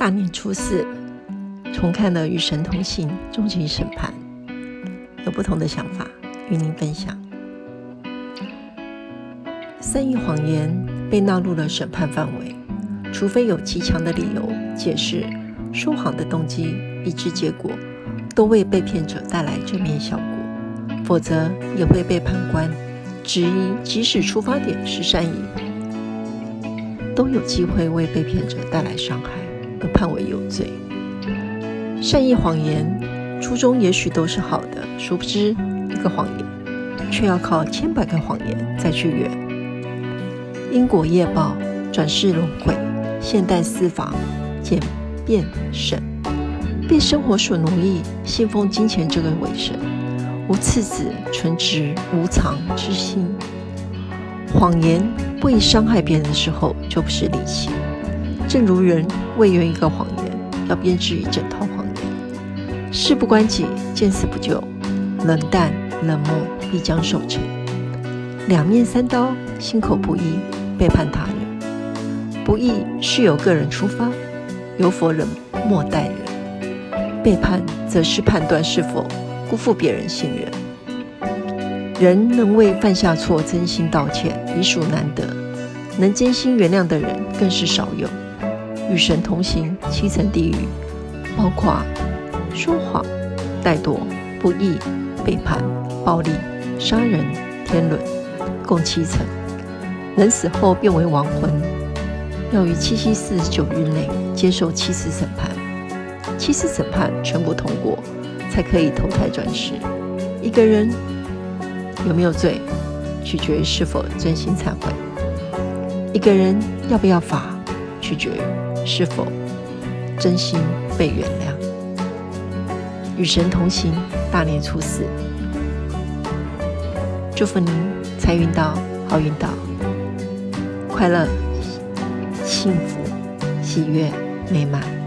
大年初四，重看了《与神同行》终极审判，有不同的想法与您分享。善意谎言被纳入了审判范围，除非有极强的理由解释说谎的动机，以致结果都为被骗者带来正面效果，否则也会被判官质疑，即使出发点是善意，都有机会为被骗者带来伤害。而判为有罪。善意谎言初衷也许都是好的，殊不知一个谎言却要靠千百个谎言再去圆。因果业报，转世轮回，现代司法简便审，被生活所奴役，信奉金钱这个伪神，无次子纯直无藏之心。谎言不以伤害别人的时候，就不是利器。正如人为圆一个谎言，要编织一整套谎言，事不关己，见死不救，冷淡冷漠必将受成。两面三刀，心口不一，背叛他人。不义是由个人出发，由佛人莫待人。背叛则是判断是否辜负别人信任。人能为犯下错真心道歉，已属难得；能真心原谅的人，更是少有。与神同行，七层地狱，包括说谎、怠惰、不义、背叛、暴力、杀人、天伦，共七层。人死后变为亡魂，要于七七四十九日内接受七次审判。七次审判全部通过，才可以投胎转世。一个人有没有罪，取决于是否真心忏悔；一个人要不要罚，取决于。是否真心被原谅？与神同行，大年初四，祝福您财运到，好运到，快乐、幸福、喜悦、美满。